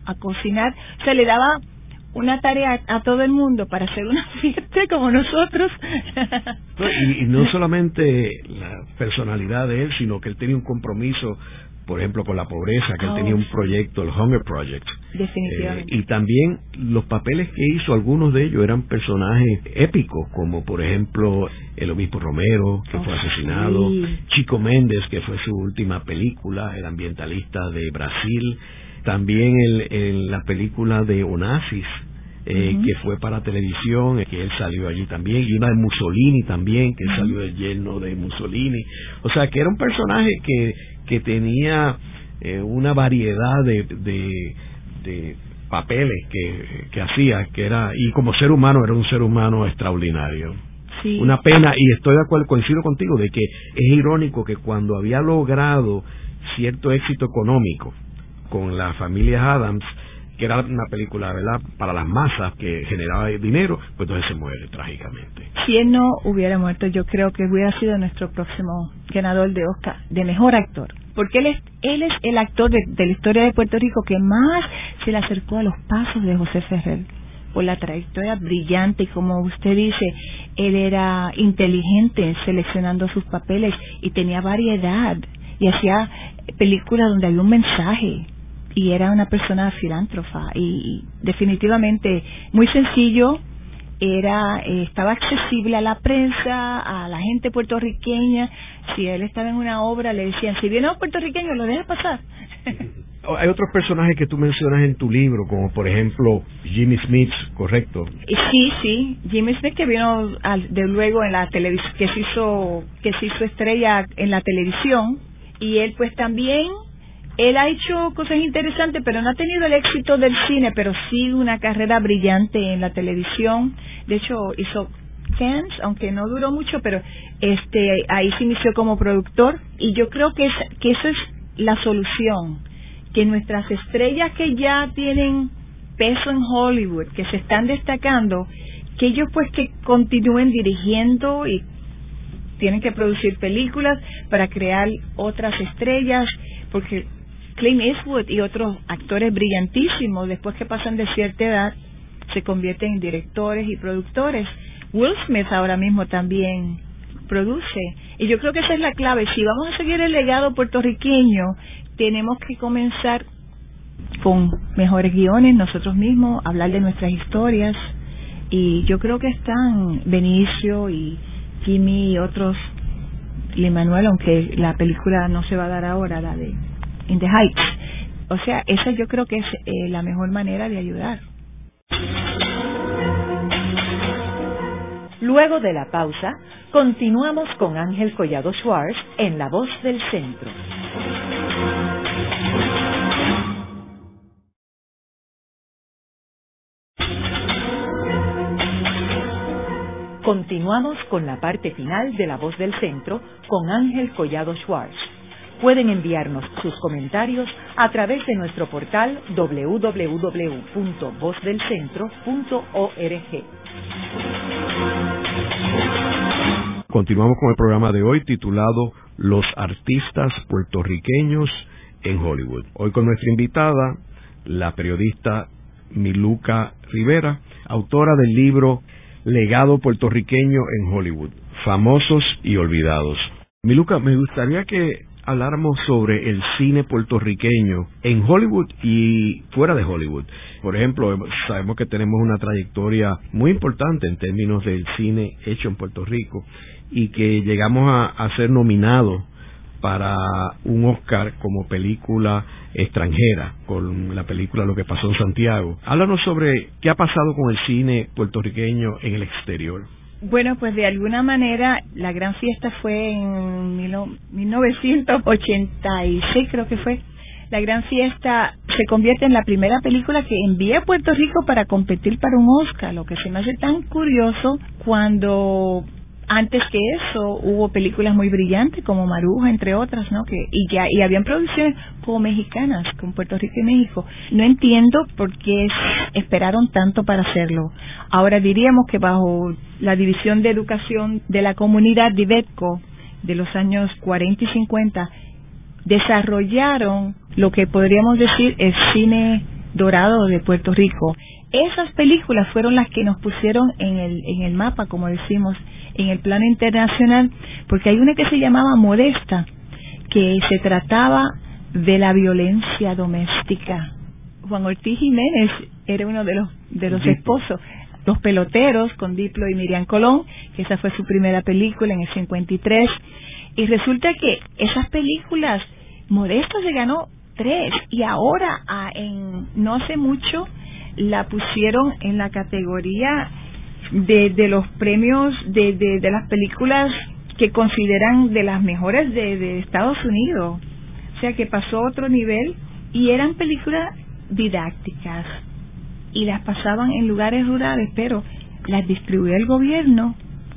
a, cocinar. Se le daba una tarea a todo el mundo para hacer una fiesta como nosotros. y, no solamente la personalidad de él, sino que él tenía un compromiso por ejemplo, con la pobreza, que él tenía un oh. proyecto, el Hunger Project. Definitivamente. Eh, y también los papeles que hizo, algunos de ellos eran personajes épicos, como por ejemplo el obispo Romero, que fue oh, asesinado, Chico Méndez, que fue su última película, el ambientalista de Brasil, también en la película de Onassis, eh, que fue para televisión, que él salió allí también, y una de Mussolini también, que salió del yerno de Mussolini. O sea, que era un personaje que que tenía eh, una variedad de, de, papeles que, que hacía, que era, y como ser humano era un ser humano extraordinario. Una pena, y estoy de acuerdo, coincido contigo, de que es irónico que cuando había logrado cierto éxito económico con la familia Adams, que era una película, ¿verdad?, para las masas que generaba dinero, pues entonces se muere trágicamente. Si él no hubiera muerto, yo creo que hubiera sido nuestro próximo ganador de Oscar, de mejor actor. Porque él es, él es el actor de, la historia de Puerto Rico que más se le acercó a los pasos de José Ferrer por la trayectoria brillante y como usted dice, él era inteligente seleccionando sus papeles y tenía variedad y hacía películas donde había un mensaje y era una persona filántrofa y definitivamente muy sencillo era eh, estaba accesible a la prensa a la gente puertorriqueña. Si él estaba en una obra le decían si viene un puertorriqueño lo deja pasar hay otros personajes que tú mencionas en tu libro como por ejemplo Jimmy Smith correcto sí sí. Jimmy Smith que vino de luego en la televisión que se hizo que se hizo estrella en la televisión. Y él pues también él ha hecho cosas interesantes, pero no ha tenido el éxito del cine, pero sí una carrera brillante en la televisión. De hecho, hizo Fans, aunque no duró mucho, pero este ahí se inició como productor y yo creo que es, que esa es la solución, que nuestras estrellas que ya tienen peso en Hollywood, que se están destacando, que ellos pues que continúen dirigiendo y tienen que producir películas para crear otras estrellas, porque Clint Eastwood y otros actores brillantísimos, después que pasan de cierta edad, se convierten en directores y productores. Will Smith ahora mismo también produce. Y yo creo que esa es la clave. Si vamos a seguir el legado puertorriqueño, tenemos que comenzar con mejores guiones nosotros mismos, hablar de nuestras historias. Y yo creo que están Benicio y Jimmy y otros, y Manuel, aunque la película no se va a dar ahora, la de in the Heights. O sea, esa yo creo que es eh, la mejor manera de ayudar. Luego de la pausa, continuamos con Ángel Collado Schwartz en La Voz del Centro. Continuamos con la parte final de La Voz del Centro con Ángel Collado Schwartz pueden enviarnos sus comentarios a través de nuestro portal www.vozdelcentro.org. Continuamos con el programa de hoy titulado Los artistas puertorriqueños en Hollywood. Hoy con nuestra invitada, la periodista Miluca Rivera, autora del libro Legado puertorriqueño en Hollywood, famosos y olvidados. Miluca, me gustaría que habláramos sobre el cine puertorriqueño en Hollywood y fuera de Hollywood. Por ejemplo, sabemos que tenemos una trayectoria muy importante en términos del cine hecho en Puerto Rico y que llegamos a, ser nominados para un Oscar como película extranjera con la película Lo que pasó en Santiago. Háblanos sobre qué ha pasado con el cine puertorriqueño en el exterior. Bueno, pues de alguna manera la gran fiesta fue en 1986, creo que fue. La gran fiesta se convierte en la primera película que envía a Puerto Rico para competir para un Oscar, lo que se me hace tan curioso cuando antes que eso hubo películas muy brillantes como Maruja entre otras no que y ya y habían producciones como mexicanas con Puerto Rico y México. No entiendo por qué esperaron tanto para hacerlo. Ahora diríamos que bajo la división de educación de la comunidad Divetco de los años 40 y 50 desarrollaron lo que podríamos decir el cine dorado de Puerto Rico. Esas películas fueron las que nos pusieron en el, en el mapa, como decimos, en el plano internacional, porque hay una que se llamaba Modesta, que se trataba de la violencia doméstica. Juan Ortiz Jiménez era uno de los, de los esposos, los peloteros con Diplo y Miriam Colón, que esa fue su primera película en el 53, y resulta que esas películas, Modesta se ganó tres, y ahora, en no hace mucho, la pusieron en la categoría de, de los premios de, de, las películas que consideran de las mejores de, de Estados Unidos. O sea que pasó a otro nivel y eran películas didácticas y las pasaban en lugares rurales, pero las distribuía el gobierno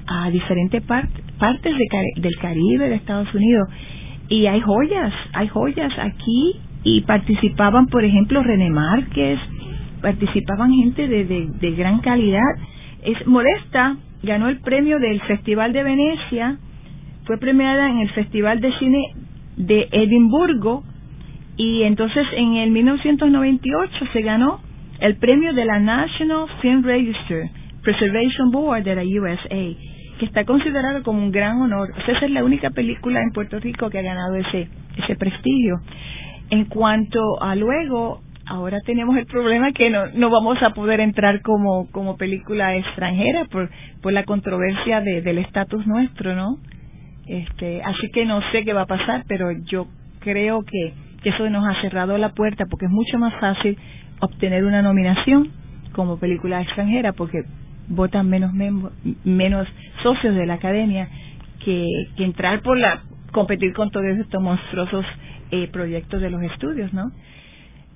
a diferentes partes del Caribe, de Estados Unidos. Y hay joyas, hay joyas aquí y participaban, por ejemplo, René Márquez, participaban gente de, de, gran calidad. Es Modesta ganó el premio del Festival de Venecia, fue premiada en el Festival de Cine de Edimburgo y entonces en el 1998 se ganó el premio de la National Film Register Preservation Board de la USA, que está considerado como un gran honor. esa es la única película en Puerto Rico que ha ganado ese, ese prestigio. En cuanto a luego, ahora tenemos el problema que no, no vamos a poder entrar como, como película extranjera por, por la controversia de, del estatus nuestro, ¿no? Este, así que no sé qué va a pasar, pero yo creo que, que eso nos ha cerrado la puerta porque es mucho más fácil obtener una nominación como película extranjera porque votan menos menos socios de la academia que, que entrar por la competir con todos estos monstruosos eh, proyectos de los estudios, ¿no?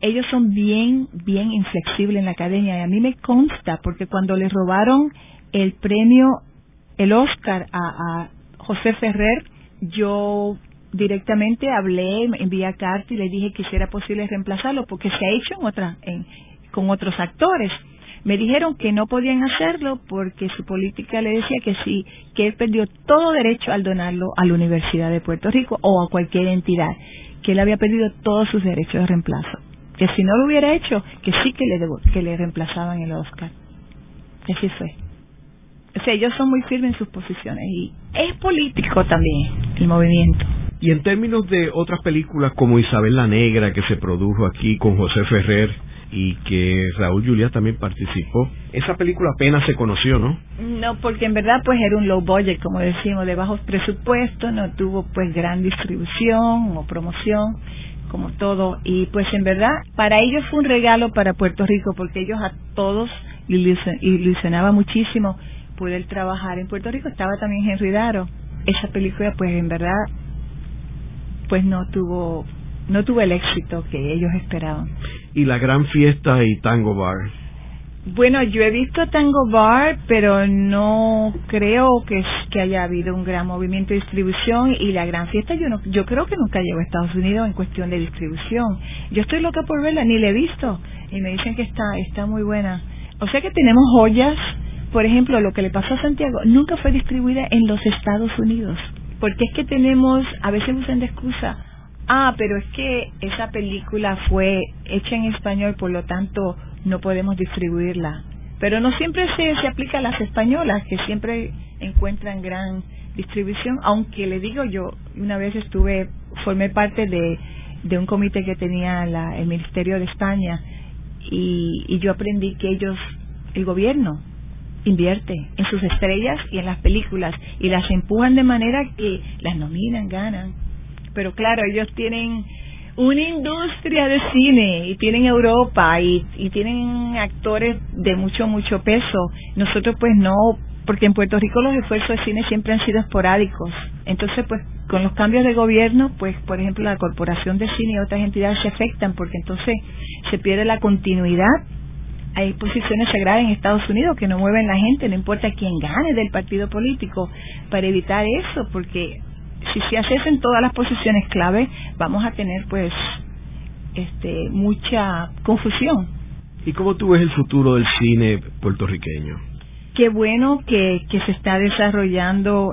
Ellos son bien, bien inflexibles en la academia y a mí me consta porque cuando le robaron el premio, el Oscar a, José Ferrer, yo directamente hablé, envié a carta y le dije que si era posible reemplazarlo porque se ha hecho en otra, en, con otros actores. Me dijeron que no podían hacerlo porque su política le decía que sí, que él perdió todo derecho al donarlo a la Universidad de Puerto Rico o a cualquier entidad, que él había perdido todos sus derechos de reemplazo que si no lo hubiera hecho, que sí que le, que le reemplazaban el Oscar. Así fue. O sea, ellos son muy firmes en sus posiciones y es político también el movimiento. Y en términos de otras películas como Isabel la Negra, que se produjo aquí con José Ferrer y que Raúl Julia también participó, esa película apenas se conoció, ¿no? No, porque en verdad pues era un low budget, como decimos, de bajos presupuestos, no tuvo pues gran distribución o promoción como todo. Y pues en verdad, para ellos fue un regalo para Puerto Rico, porque ellos a todos ilusionaba muchísimo poder trabajar en Puerto Rico. Estaba también Henry Daro. Esa película, pues en verdad, pues no tuvo no tuvo el éxito que ellos esperaban. Y la gran fiesta y Tango Bar. Bueno, yo he visto Tango Bar, pero no creo que, que haya habido un gran movimiento de distribución y la gran fiesta yo no, yo creo que nunca llegó a Estados Unidos en cuestión de distribución. Yo estoy loca por verla, ni la he visto y me dicen que está está muy buena. O sea que tenemos joyas, por ejemplo, lo que le pasó a Santiago nunca fue distribuida en los Estados Unidos, porque es que tenemos, a veces usan de excusa, ah, pero es que esa película fue hecha en español, por lo tanto no podemos distribuirla. Pero no siempre se, se aplica a las españolas, que siempre encuentran gran distribución, aunque le digo yo, una vez estuve, formé parte de, de un comité que tenía la, el Ministerio de España y, y yo aprendí que ellos, el gobierno, invierte en sus estrellas y en las películas y las empujan de manera que las nominan, ganan. Pero claro, ellos tienen una industria de cine y tienen Europa y, y tienen actores de mucho, mucho peso. Nosotros pues no, porque en Puerto Rico los esfuerzos de cine siempre han sido esporádicos. Entonces pues con los cambios de gobierno, pues por ejemplo la Corporación de Cine y otras entidades se afectan porque entonces se pierde la continuidad hay posiciones sagradas en Estados Unidos que no mueven la gente, no importa quién gane del partido político, para evitar eso, porque si se hacen todas las posiciones clave, vamos a tener pues este mucha confusión. ¿Y cómo tú ves el futuro del cine puertorriqueño? Qué bueno que, que se está desarrollando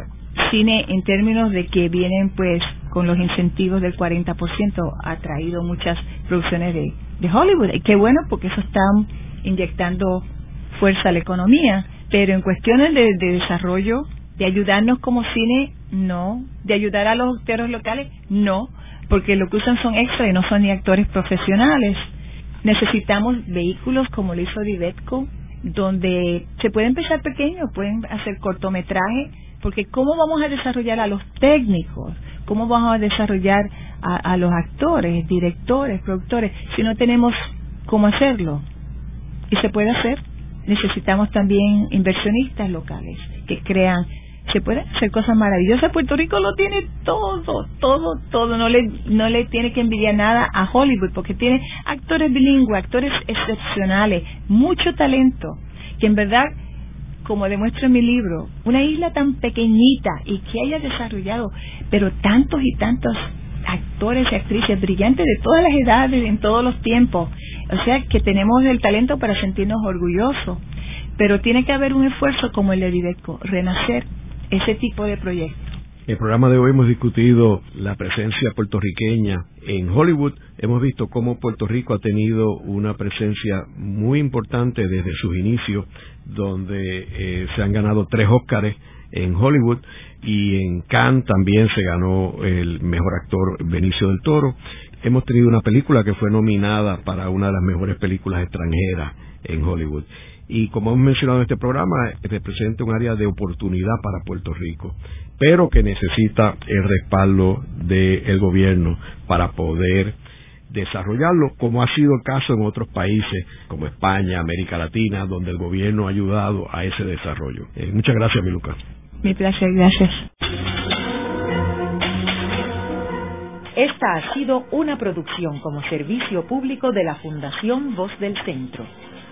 cine en términos de que vienen pues con los incentivos del 40% ha traído muchas producciones de, de Hollywood. Y qué bueno porque eso está inyectando fuerza a la economía. Pero en cuestiones de, de desarrollo, de ayudarnos como cine, no. De ayudar a los actores locales, no. Porque lo que usan son extras y no son ni actores profesionales. Necesitamos vehículos como lo hizo Divetco, donde se puede empezar pequeño, pueden hacer cortometraje, porque ¿cómo vamos a desarrollar a los técnicos? ¿Cómo vamos a desarrollar a, a los actores, directores, productores, si no tenemos cómo hacerlo? Y se puede hacer. Necesitamos también inversionistas locales que crean se pueden hacer cosas maravillosas. Puerto Rico lo tiene todo, todo, todo. No le, no le tiene que envidiar nada a Hollywood porque tiene actores bilingües, actores excepcionales, mucho talento, que en verdad, como demuestra en mi libro, una isla tan pequeñita y que haya desarrollado, pero tantos y tantos actores y actrices brillantes de todas las edades, en todos los tiempos. O sea que tenemos el talento para sentirnos orgullosos. Pero tiene que haber un esfuerzo como el de renacer ese tipo de proyectos. En el programa de hoy hemos discutido la presencia puertorriqueña en Hollywood. Hemos visto cómo Puerto Rico ha tenido una presencia muy importante desde sus inicios, donde eh, se han ganado tres Óscares en Hollywood y en Cannes también se ganó el mejor actor Benicio del Toro. Hemos tenido una película que fue nominada para una de las mejores películas extranjeras en Hollywood y como hemos mencionado en este programa, representa un área de oportunidad para Puerto Rico, pero que necesita el respaldo del gobierno para poder desarrollarlo, como ha sido el caso en otros países como España, América Latina, donde el gobierno ha ayudado a ese desarrollo. Eh, muchas gracias, mi Lucas. Mi placer, gracias. Esta ha sido una producción como servicio público de la Fundación Voz del Centro.